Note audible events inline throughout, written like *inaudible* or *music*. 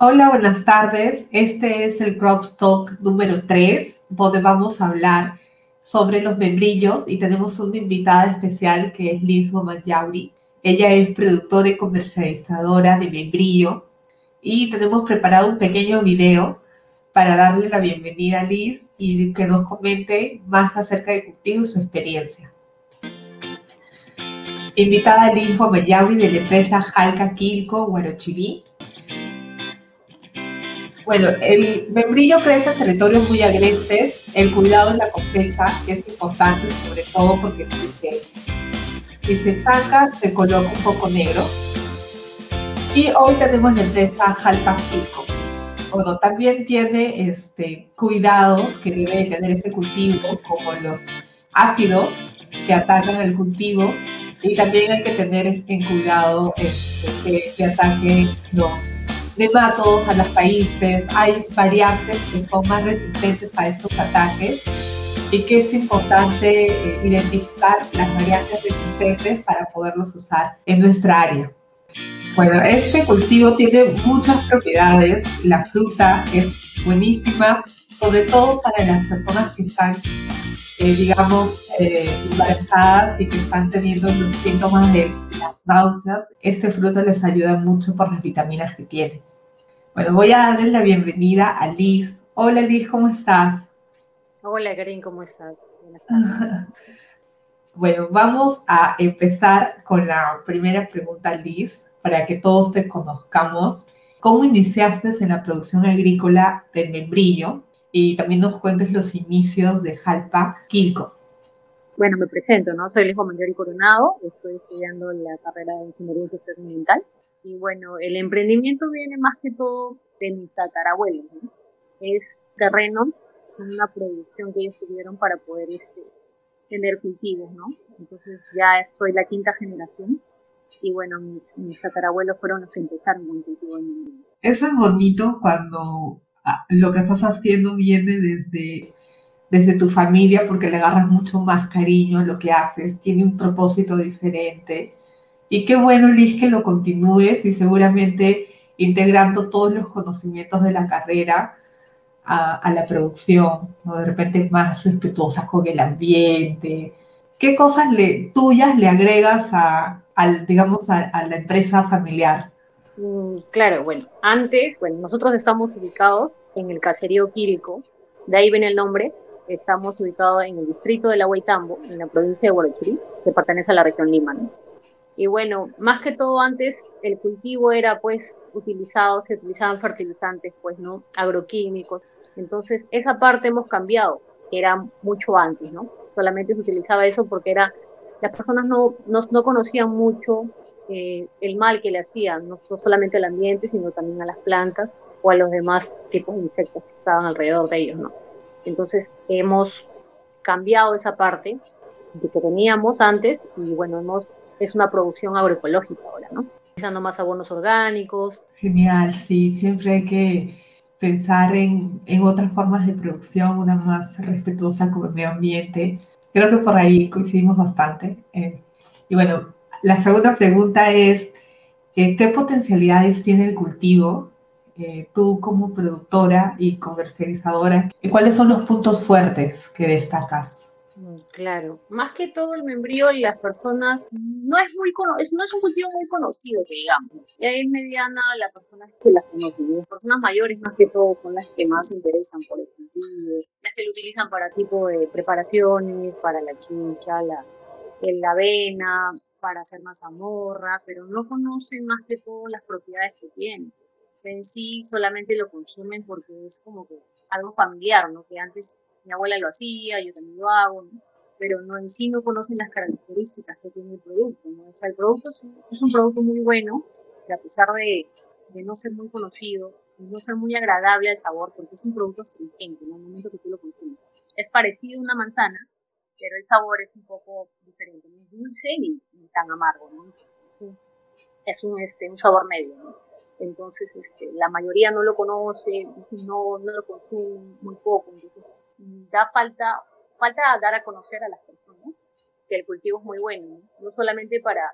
Hola, buenas tardes. Este es el Crop Talk número 3, donde vamos a hablar sobre los membrillos y tenemos una invitada especial que es Liz Yauri. Ella es productora y comercializadora de membrillo y tenemos preparado un pequeño video para darle la bienvenida a Liz y que nos comente más acerca de cultivo y su experiencia. Invitada Liz Yauri de la empresa Jalca Quilco Guarochiví bueno, el membrillo crece en territorios muy agrestes. El cuidado en la cosecha es importante, sobre todo porque si se, si se chaca, se coloca un poco negro. Y hoy tenemos la empresa Jalpa Bueno, también tiene este, cuidados que debe tener ese cultivo, como los áfidos que atacan el cultivo. Y también hay que tener en cuidado este, que, que ataquen los nematodos a los países, hay variantes que son más resistentes a estos ataques y que es importante eh, identificar las variantes resistentes para poderlos usar en nuestra área. Bueno, este cultivo tiene muchas propiedades, la fruta es buenísima, sobre todo para las personas que están, eh, digamos, eh, embarazadas y que están teniendo los síntomas de las náuseas. Este fruto les ayuda mucho por las vitaminas que tiene. Bueno, voy a darle la bienvenida a Liz. Hola Liz, ¿cómo estás? Hola Karen, ¿cómo estás? *laughs* bueno, vamos a empezar con la primera pregunta, Liz, para que todos te conozcamos. ¿Cómo iniciaste en la producción agrícola del membrillo? Y también nos cuentes los inicios de Jalpa Quilco. Bueno, me presento, ¿no? Soy Liz Mayor y Coronado, estoy estudiando la carrera de Ingeniería Gestión Ambiental y bueno, el emprendimiento viene más que todo de mis tatarabuelos, ¿no? Es terreno, es una producción que ellos tuvieron para poder este, tener cultivos, ¿no? Entonces ya soy la quinta generación y bueno, mis, tatarabuelos fueron los que empezaron con el cultivo en Eso es bonito cuando ah, lo que estás haciendo viene desde, desde tu familia porque le agarras mucho más cariño a lo que haces, tiene un propósito diferente y qué bueno, Liz, que lo continúes y seguramente integrando todos los conocimientos de la carrera a, la producción, ¿no? de repente más respetuosa con el ambiente. ¿Qué cosas le, tuyas le agregas a, al, digamos, a, la empresa familiar? Mm, claro, bueno, antes, bueno, nosotros estamos ubicados en el caserío Quirico, de ahí viene el nombre, estamos ubicados en el distrito de La Huaytambo, en la provincia de Huarochirí, que pertenece a la región Lima. ¿no? Y bueno, más que todo antes el cultivo era pues utilizado, se utilizaban fertilizantes, pues, ¿no? Agroquímicos. Entonces, esa parte hemos cambiado, era mucho antes, ¿no? Solamente se utilizaba eso porque era, las personas no, no, conocían mucho eh, el mal que le hacían, no, solamente al ambiente, sino también a las plantas o a los demás tipos de insectos que estaban alrededor de ellos, ¿no? Entonces, hemos cambiado esa parte de que teníamos antes y bueno, hemos es una producción agroecológica ahora, ¿no? Utilizando más abonos orgánicos. Genial, sí, siempre hay que pensar en, en otras formas de producción, una más respetuosa con el medio ambiente. Creo que por ahí coincidimos bastante. Eh, y bueno, la segunda pregunta es, eh, ¿qué potencialidades tiene el cultivo? Eh, tú como productora y comercializadora, ¿cuáles son los puntos fuertes que destacas? Mm, claro, más que todo el membrío y las personas no es muy es, no es un cultivo muy conocido que digamos. Y ahí es mediana la persona que las conocen. las personas mayores más que todo son las que más interesan por el cultivo, las que lo utilizan para tipo de preparaciones, para la chicha, la, la avena, para hacer mazamorra, pero no conocen más que todo las propiedades que tiene. en sí solamente lo consumen porque es como que algo familiar, ¿no? Que antes mi abuela lo hacía, yo también lo hago, pero no en sí no conocen las características que tiene el producto. ¿no? O sea, el producto es un, producto muy bueno, que a pesar de, de, no ser muy conocido, no ser muy agradable al sabor, porque es un producto astringente en el momento que tú lo consumes. Es parecido a una manzana, pero el sabor es un poco diferente, no es dulce ni, tan amargo, ¿no? es un, es un, este, un sabor medio, ¿no? Entonces, este, la mayoría no lo conoce, dicen no, no lo consumen muy poco, entonces da falta, falta dar a conocer a las personas que el cultivo es muy bueno, no, solamente para,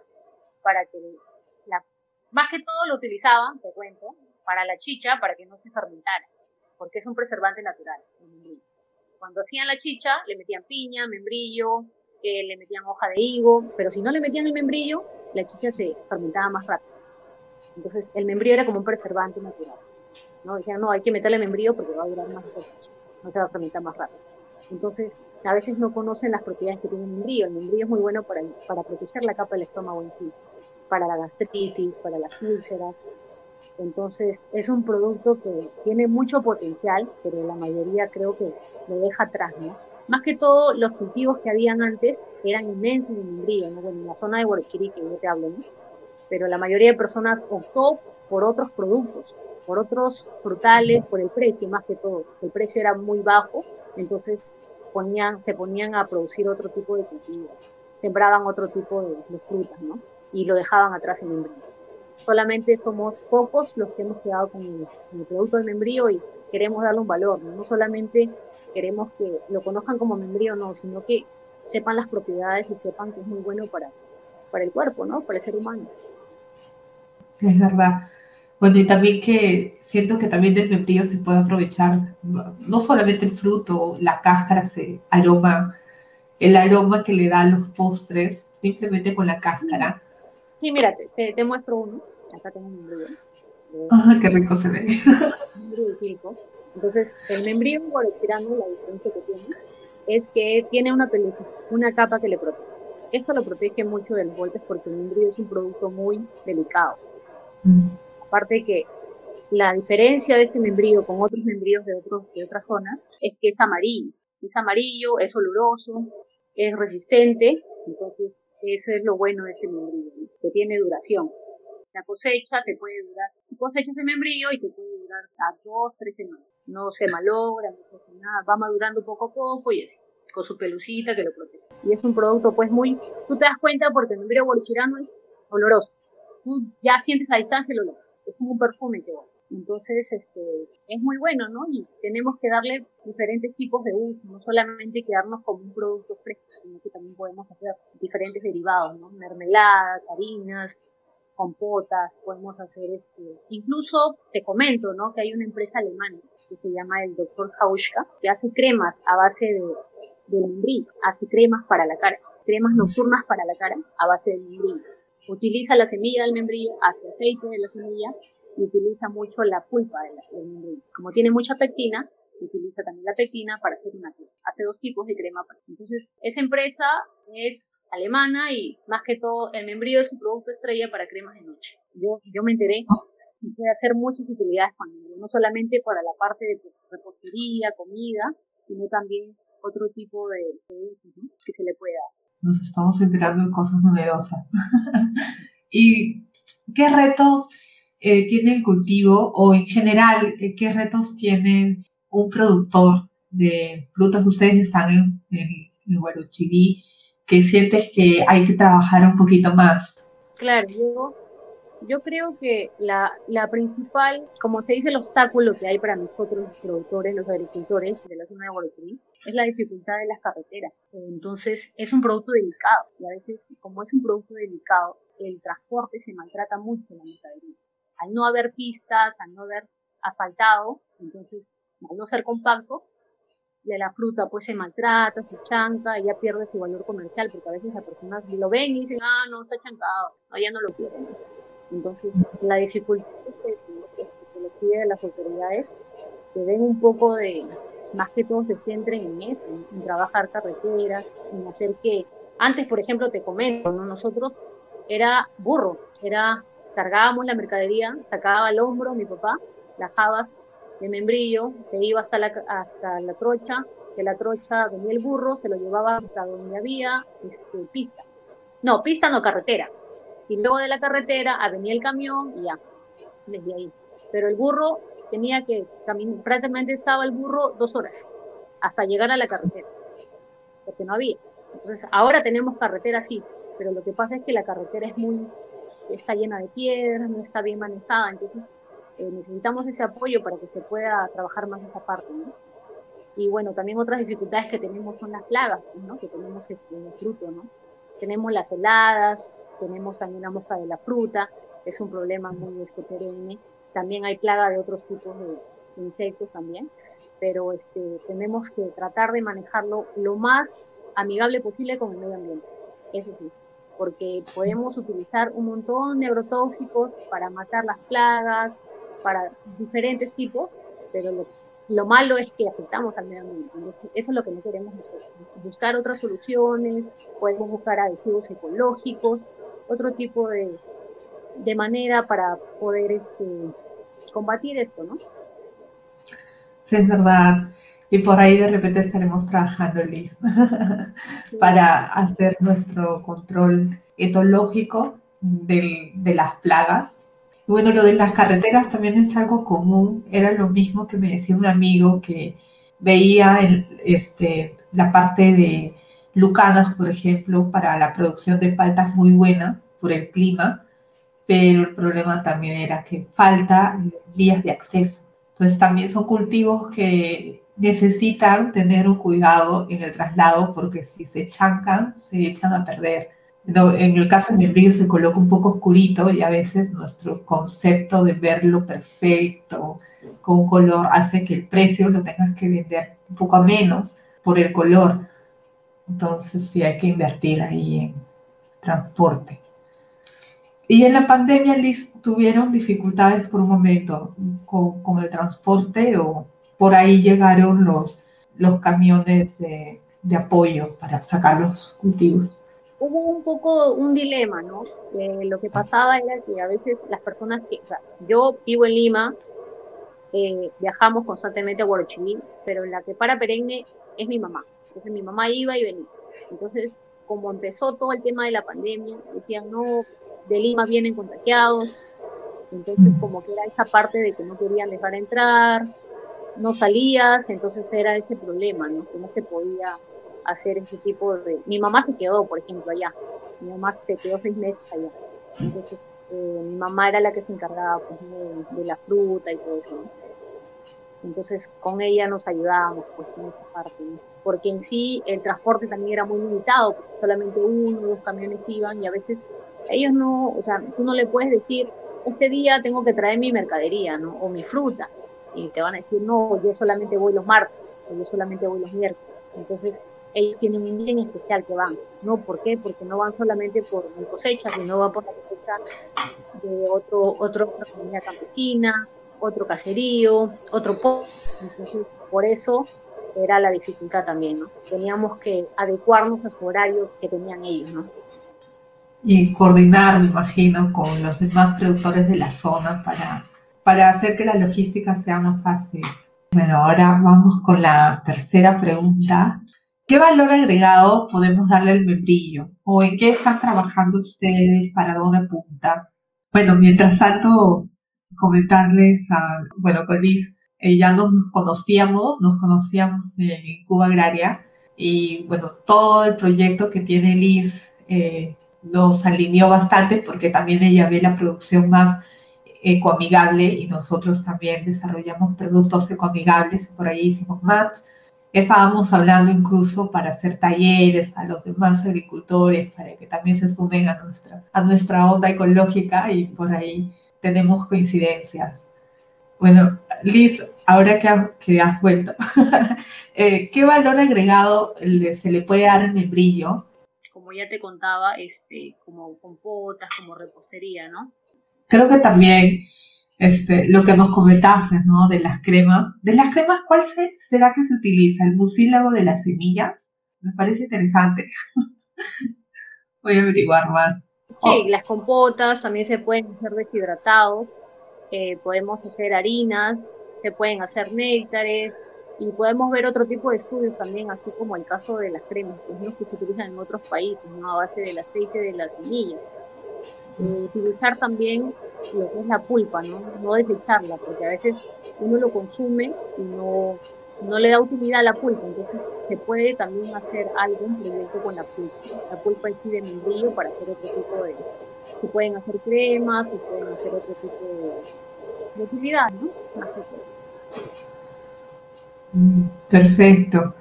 para que la, más que todo lo utilizaban, te cuento, para la chicha para que no se fermentara, porque es un preservante natural, el membrillo. Cuando hacían la chicha, le metían piña, membrillo, eh, le metían hoja de higo, pero si no le metían el membrillo, la chicha se fermentaba más rápido. Entonces, el membrillo era como un preservante natural. ¿no? Decían, no, hay que meterle membrillo porque va a durar más esa chicha, no se va a fermentar más rápido. Entonces, a veces no conocen las propiedades que tiene el membrillo. El membrillo es muy bueno para, para proteger la capa del estómago en sí, para la gastritis, para las úlceras. Entonces, es un producto que tiene mucho potencial, pero la mayoría creo que lo deja atrás, ¿no? Más que todo, los cultivos que habían antes eran inmensos en membrillo, ¿no? Bueno, en la zona de Guarachirí, que yo te hablo, ¿no? Pero la mayoría de personas optó por otros productos, por otros frutales, por el precio, más que todo. El precio era muy bajo, entonces ponían, se ponían a producir otro tipo de cultivos, sembraban otro tipo de, frutas, ¿no? Y lo dejaban atrás en membrillo. Solamente somos pocos los que hemos quedado con el, producto del membrillo y queremos darle un valor, ¿no? No solamente queremos que lo conozcan como membrillo, no, sino que sepan las propiedades y sepan que es muy bueno para, para el cuerpo, ¿no? Para el ser humano. Es verdad. Bueno, y también que siento que también del membrillo se puede aprovechar no solamente el fruto, la cáscara, se aroma, el aroma que le dan los postres, simplemente con la cáscara. Sí, mira, te, te, muestro uno. Acá tengo un membrillo. Ah, qué rico se ve. *laughs* Entonces, el membrillo guarechirano, la diferencia que tiene, es que tiene una pelusa, una capa que le protege. Eso lo protege mucho de los golpes porque el membrillo es un producto muy delicado. Mm. Aparte que la diferencia de este membrillo con otros membrillos de, otros, de otras zonas es que es amarillo. Es amarillo, es oloroso, es resistente, entonces eso es lo bueno de este membrillo, que tiene duración. La cosecha te puede durar, cosechas el membrillo y te puede durar a dos, tres semanas. No se malogra, no se hace nada, va madurando poco a poco y así, con su pelucita que lo protege. Y es un producto pues muy, tú te das cuenta porque el membrillo bolichirano es oloroso. Tú ya sientes a distancia el olor es como un perfume que va. Entonces, este, es muy bueno, ¿no? Y tenemos que darle diferentes tipos de uso, no solamente quedarnos como un producto fresco, sino que también podemos hacer diferentes derivados, ¿no? Mermeladas, harinas, compotas, podemos hacer este, incluso te comento, ¿no? Que hay una empresa alemana que se llama el Dr. Hauschka, que hace cremas a base de, de hace cremas para la cara, cremas nocturnas para la cara a base de membrillo utiliza la semilla del membrillo, hace aceite de la semilla y utiliza mucho la pulpa del membrillo. Como tiene mucha pectina, utiliza también la pectina para hacer una crema. Hace dos tipos de crema. Entonces, esa empresa es alemana y más que todo el membrillo es su producto estrella para cremas de noche. Yo, yo me enteré y puede hacer muchas utilidades con membrillo, no solamente para la parte de repostería, comida, sino también otro tipo de, usos que se le puede dar nos estamos enterando de cosas novedosas. *laughs* ¿Y qué retos eh, tiene el cultivo o en general eh, qué retos tiene un productor de frutas? Ustedes están en, en, en que sientes que hay que trabajar un poquito más. Claro, yo yo creo que la, la, principal, como se dice, el obstáculo que hay para nosotros, los productores, los agricultores de la zona de Guadalquivir, es la dificultad de las carreteras. Entonces, es un producto delicado y a veces, como es un producto delicado, el transporte se maltrata mucho en la mercadería. Al no haber pistas, al no haber asfaltado, entonces, al no ser compacto, de la fruta pues se maltrata, se chanca, y ya pierde su valor comercial, porque a veces las personas lo ven y dicen, ah, no, está chancado, no, ya no lo quieren. Entonces, la dificultad es que se le pide a las autoridades que den un poco de, más que todo se centren en eso, en, trabajar carreteras, en hacer que, antes, por ejemplo, te comento, ¿no? nosotros era burro, era, cargábamos la mercadería, sacaba al hombro mi papá, las jabas de membrillo, se iba hasta la, hasta la trocha, de la trocha venía el burro, se lo llevaba hasta donde había este, pista. No, pista no, carretera y luego de la carretera venía el camión y ya, desde ahí. Pero el burro tenía que caminar, prácticamente estaba el burro dos horas hasta llegar a la carretera, porque no había. Entonces, ahora tenemos carretera sí, pero lo que pasa es que la carretera es muy, está llena de piedras, no está bien manejada, entonces eh, necesitamos ese apoyo para que se pueda trabajar más esa parte, ¿no? Y bueno, también otras dificultades que tenemos son las plagas, ¿no? Que tenemos este, en el fruto, ¿no? Tenemos las heladas, tenemos también la mosca de la fruta, es un problema muy este, perenne, también hay plaga de otros tipos de, insectos también, pero este, tenemos que tratar de manejarlo lo más amigable posible con el medio ambiente, eso sí, porque podemos utilizar un montón de agrotóxicos para matar las plagas, para diferentes tipos, pero lo, lo malo es que afectamos al medio ambiente. eso es lo que no queremos nosotros. Buscar otras soluciones, podemos buscar adhesivos ecológicos, otro tipo de, de manera para poder este, combatir esto, ¿no? Sí, es verdad. Y por ahí de repente estaremos trabajando, Liz, *laughs* para hacer nuestro control etológico de las plagas bueno, lo de las carreteras también es algo común. Era lo mismo que me decía un amigo que veía este, la parte de Lucanas, por ejemplo, para la producción de paltas muy buena por el clima, pero el problema también era que falta vías de acceso. Entonces también son cultivos que necesitan tener un cuidado en el traslado porque si se chancan, se echan a perder en el caso del brillo se coloca un poco oscurito y a veces nuestro concepto de verlo perfecto con color hace que el precio lo tengas que vender un poco a menos por el color. Entonces sí hay que invertir ahí en transporte. Y en la pandemia, Liz, ¿tuvieron dificultades por un momento con, con el transporte o por ahí llegaron los, los camiones de, de apoyo para sacar los cultivos? hubo un poco un dilema, ¿no? lo que pasaba era que a veces las personas que, o sea, yo vivo en Lima, eh, viajamos constantemente a Huarochirí, pero la que para perenne es mi mamá. Entonces mi mamá iba y venía. Entonces, como empezó todo el tema de la pandemia, decían, no, de Lima vienen contagiados. Entonces, como que era esa parte de que no querían dejar entrar, no salías, entonces era ese problema, ¿no? Que no se podía hacer ese tipo de... Mi mamá se quedó, por ejemplo, allá. Mi mamá se quedó seis meses allá. Entonces, eh, mi mamá era la que se encargaba pues, de, la fruta y todo eso, ¿no? Entonces, con ella nos ayudábamos, pues, en esa parte, ¿no? Porque en sí el transporte también era muy limitado, solamente uno dos camiones iban y a veces ellos no, o sea, tú no le puedes decir, este día tengo que traer mi mercadería, ¿no? O mi fruta y te van a decir, no, yo solamente voy los martes, o yo solamente voy los miércoles. Entonces, ellos tienen un día en especial que van. ¿No? ¿Por qué? Porque no van solamente por mi cosecha, sino van por la cosecha de otro, otro, otra comunidad campesina, otro caserío, otro pueblo. Entonces, por eso era la dificultad también, ¿no? Teníamos que adecuarnos a su horario que tenían ellos, ¿no? Y coordinar, me imagino, con los demás productores de la zona para para hacer que la logística sea más fácil. Bueno, ahora vamos con la tercera pregunta. ¿Qué valor agregado podemos darle al membrillo? ¿O en qué están trabajando ustedes? ¿Para dónde apunta? Bueno, mientras tanto, comentarles a, bueno, con Liz, eh, ya nos conocíamos, nos conocíamos en Cuba Agraria y bueno, todo el proyecto que tiene Liz eh, nos alineó bastante porque también ella ve la producción más ecoamigable y nosotros también desarrollamos productos ecoamigables, por ahí hicimos mats. Estábamos hablando incluso para hacer talleres a los demás agricultores, para que también se sumen a nuestra, a nuestra onda ecológica y por ahí tenemos coincidencias. Bueno, Liz, ahora que, que has vuelto, *laughs* eh, ¿qué valor agregado se le puede dar al membrillo? Como ya te contaba, este, como compotas, como repostería, ¿no? creo que también este, lo que nos comentaste, ¿no? De las cremas. ¿De las cremas cuál será que se utiliza? ¿El mucílago de las semillas? Me parece interesante. *laughs* Voy a averiguar más. Sí, oh. las compotas también se pueden hacer deshidratados. Eh, podemos hacer harinas, se pueden hacer néctares y podemos ver otro tipo de estudios también, así como el caso de las cremas, que se utilizan en otros países, ¿no? a base del aceite de la semilla utilizar también lo que es la pulpa, ¿no? no desecharla, porque a veces uno lo consume y no, no le da utilidad a la pulpa, entonces se puede también hacer algo, proyecto con la pulpa, la pulpa en sí de membrillo para hacer otro tipo de, se pueden hacer cremas, se pueden hacer otro tipo de, utilidad, ¿no? Mm, perfecto.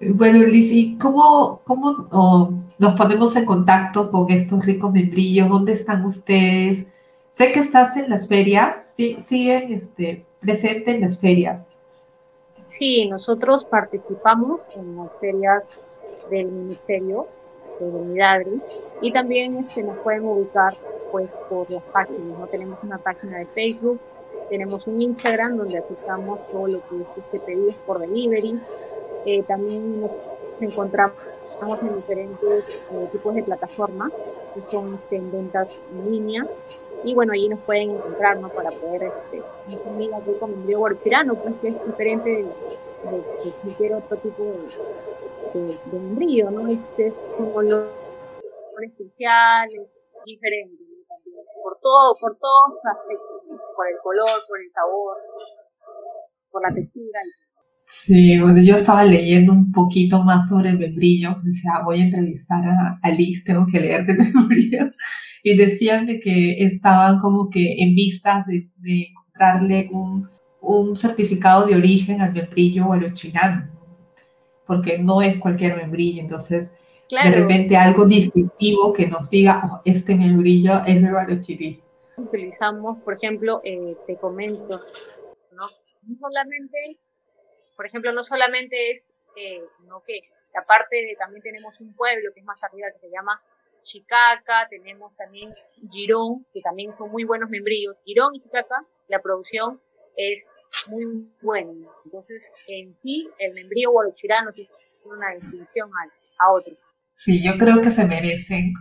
Bueno, Lizy, ¿cómo, cómo nos ponemos en contacto con estos ricos membrillos? ¿Dónde están ustedes? Sé que estás en las ferias, sí, siguen este, presente en las ferias. Sí, nosotros participamos en las ferias del Ministerio de Unidadri y también se nos pueden ubicar pues por las páginas, ¿no? Tenemos una página de Facebook, tenemos un Instagram donde aceptamos todo lo que es este pedido por delivery, eh, también nos encontramos en diferentes eh, tipos de plataformas que son este, en ventas en línea y bueno, allí nos pueden encontrar, ¿no? Para poder, este, consumir aquí con embrión guarchirano, pues que es diferente de, cualquier otro tipo de, de, de embrión, ¿no? Este es un color especial, es diferente, También, por todo, por todos aspectos, por el color, por el sabor, por la textura y Sí, bueno, yo estaba leyendo un poquito más sobre el membrillo, decía, voy a entrevistar a, Liz, tengo que leer de *laughs* membrillo, y decían de que estaban como que en vistas de, encontrarle un, un, certificado de origen al membrillo o a los chinanos, porque no es cualquier membrillo, entonces de repente algo distintivo que nos diga, oh, este membrillo es de Guarochirí. Utilizamos, por ejemplo, eh, te comento, ¿no? no solamente por ejemplo, no solamente es, eh, sino que aparte de, también tenemos un pueblo que es más arriba que se llama Chicaca, tenemos también Girón, que también son muy buenos membrillos. Girón y Chicaca, la producción es muy buena. Entonces, en sí, el membrillo guarochirano tiene una distinción a, a otros. Sí, yo creo que se merecen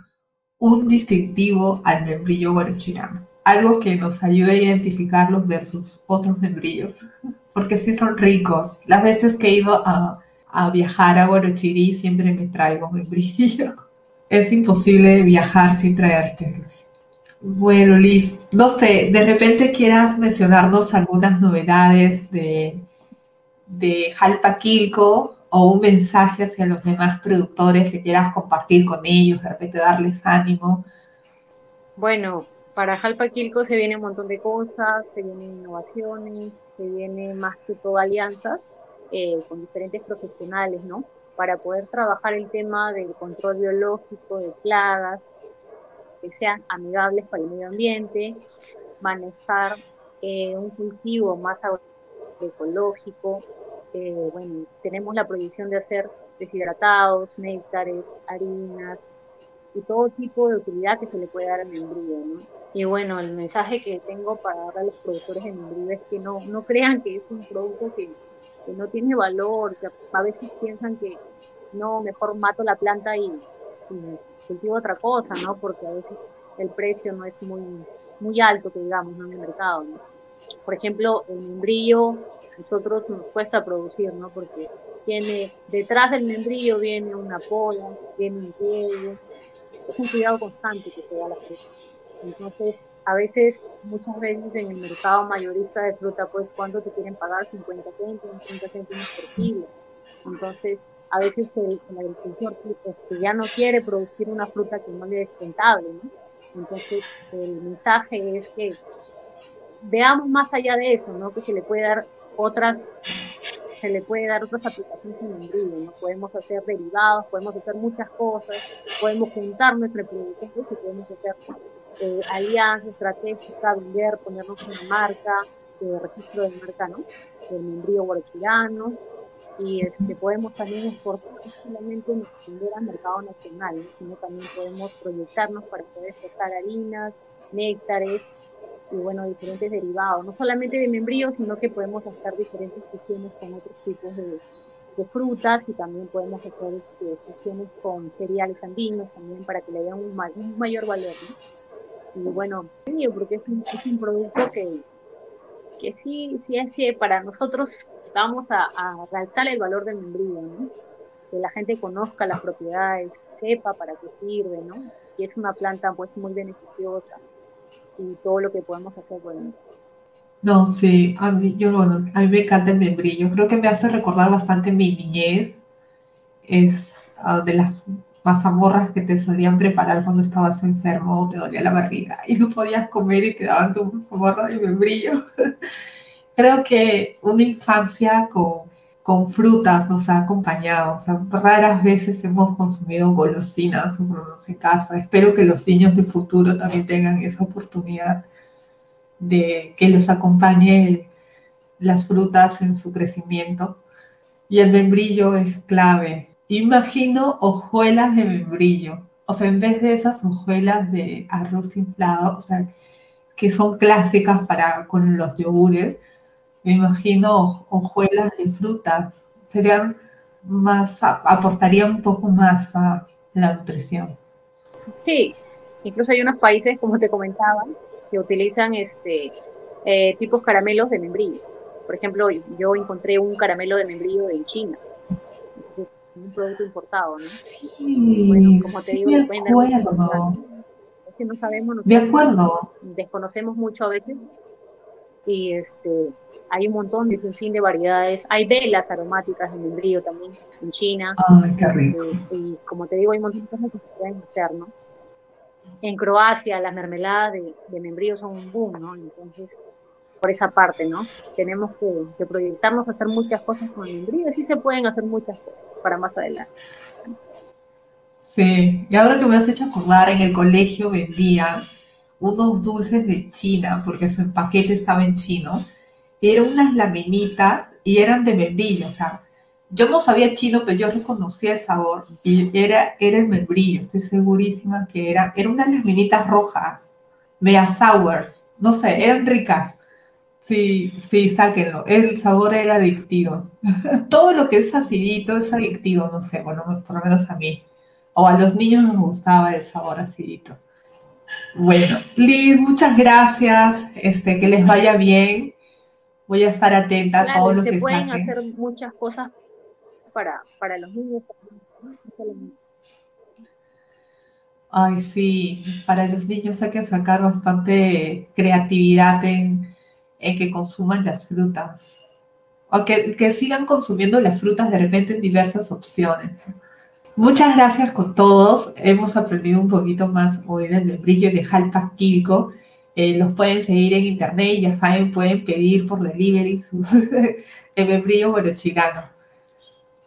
un distintivo al membrillo guarochirano. Algo que nos ayude a identificarlos versus otros membrillos porque sí son ricos. Las veces que he ido a, viajar a Guarochirí siempre me traigo membrillo. *laughs* Es imposible viajar sin traértelos. Bueno, Liz, no sé, de repente quieras mencionarnos algunas novedades de, de Jalpa Quilco o un mensaje hacia los demás productores que quieras compartir con ellos, de repente darles ánimo. Bueno, para Jalpa Quilco se viene un montón de cosas, se vienen innovaciones, se vienen más que todo alianzas eh, con diferentes profesionales, ¿no? Para poder trabajar el tema del control biológico de plagas, que sean amigables para el medio ambiente, manejar eh, un cultivo más ecológico. Eh, bueno, tenemos la prohibición de hacer deshidratados, néctares, harinas y todo tipo de utilidad que se le puede dar al membrillo, ¿no? Y bueno, el mensaje que tengo para dar a los productores de membrillo es que no, no crean que es un producto que, que no tiene valor. O sea, a veces piensan que no, mejor mato la planta y, cultivo otra cosa, ¿no? Porque a veces el precio no es muy, muy alto, que digamos, ¿no? en el mercado, ¿no? Por ejemplo, el membrillo, nosotros nos cuesta producir, ¿no? Porque tiene, detrás del membrillo viene una pola, viene un pie, es un cuidado constante que se da a la fruta. Entonces, a veces, muchas veces en el mercado mayorista de fruta, pues, ¿cuánto te quieren pagar? 50 céntimos, 30 céntimos por kilo. Entonces, a veces el, agricultor este, ya no quiere producir una fruta que no le es rentable, ¿no? Entonces, el mensaje es que veamos más allá de eso, ¿no? Que se le puede dar otras se le puede dar otras aplicaciones en membrillo, ¿no? Podemos hacer derivados, podemos hacer muchas cosas, podemos juntar nuestra producción, y podemos hacer eh, alianza estratégica, vender, ponernos una marca, de registro de marca, ¿no? El membrillo guarachirano, y este, podemos también exportar no solamente al mercado nacional, sino también podemos proyectarnos para poder exportar harinas, néctares, y bueno, diferentes derivados, no solamente de membrillo, sino que podemos hacer diferentes fusiones con otros tipos de, de frutas y también podemos hacer este, fusiones con cereales andinos también para que le den un, un mayor valor. Y bueno, porque es un, es un producto que, que sí, sí, sí, para nosotros vamos a, a realzar el valor del membrillo, ¿no? que la gente conozca las propiedades, sepa para qué sirve, ¿no? Y es una planta pues muy beneficiosa y todo lo que podemos hacer bueno. No, sí, a mí, yo, bueno, a mí me encanta el membrillo. Creo que me hace recordar bastante mi niñez. Es ah, de las mazamorras que te solían preparar cuando estabas enfermo o te dolía la barriga y no podías comer y te daban tu mazamorra de membrillo. *laughs* Creo que una infancia con, con frutas nos ha acompañado. O sea, raras veces hemos consumido golosinas o en casa. Espero que los niños del futuro también tengan esa oportunidad de que les acompañe las frutas en su crecimiento. Y el membrillo es clave. Imagino hojuelas de membrillo. O sea, en vez de esas hojuelas de arroz inflado, o sea, que son clásicas para con los yogures, me imagino hojuelas de frutas. Serían más, aportaría un poco más a la nutrición. Sí, incluso hay unos países, como te comentaba, que utilizan este eh, tipos caramelos de membrillo. Por ejemplo, yo encontré un caramelo de membrillo en China. Entonces, un producto importado, ¿no? Sí, bueno, como te digo, de acuerdo. Si no sabemos, de acuerdo. desconocemos mucho a veces. Y este, hay un montón de sinfín de variedades. Hay velas aromáticas de membrillo también en China. Ay, qué rico. Este, y como te digo, hay un montón de cosas que se pueden hacer, ¿no? En Croacia las mermeladas de, membrillo son un boom, ¿no? Entonces, por esa parte, ¿no? Tenemos que, proyectarnos a hacer muchas cosas con el membrillo. Sí se pueden hacer muchas cosas para más adelante. Sí, y ahora que me has hecho acordar, en el colegio vendían unos dulces de China, porque su empaquete estaba en chino, eran unas laminitas y eran de membrillo, o sea, yo no sabía chino, pero yo reconocía el sabor y era, era el membrillo, estoy segurísima que era, eran unas laminitas rojas, mea sours, no sé, eran ricas. Sí, sí, sáquenlo. El sabor era adictivo. *laughs* Todo lo que es acidito es adictivo, no sé, bueno, por lo menos a mí. O a los niños nos gustaba el sabor acidito. Bueno, Liz, muchas gracias. Este, que les vaya bien voy a estar atenta a todo lo que se pueden hacer muchas cosas para, para los niños. Ay, sí, para los niños hay que sacar bastante creatividad en, en que consuman las frutas. O que, que, sigan consumiendo las frutas de repente en diversas opciones. Muchas gracias con todos. Hemos aprendido un poquito más hoy del membrillo de jalpa químico. Eh, los pueden seguir en internet, ya saben, pueden pedir por delivery sus *laughs* de membrillo chilano.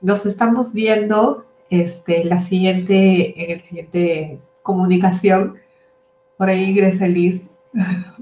Nos estamos viendo este, la siguiente, en el siguiente comunicación. Por ahí ingresa Liz. *laughs*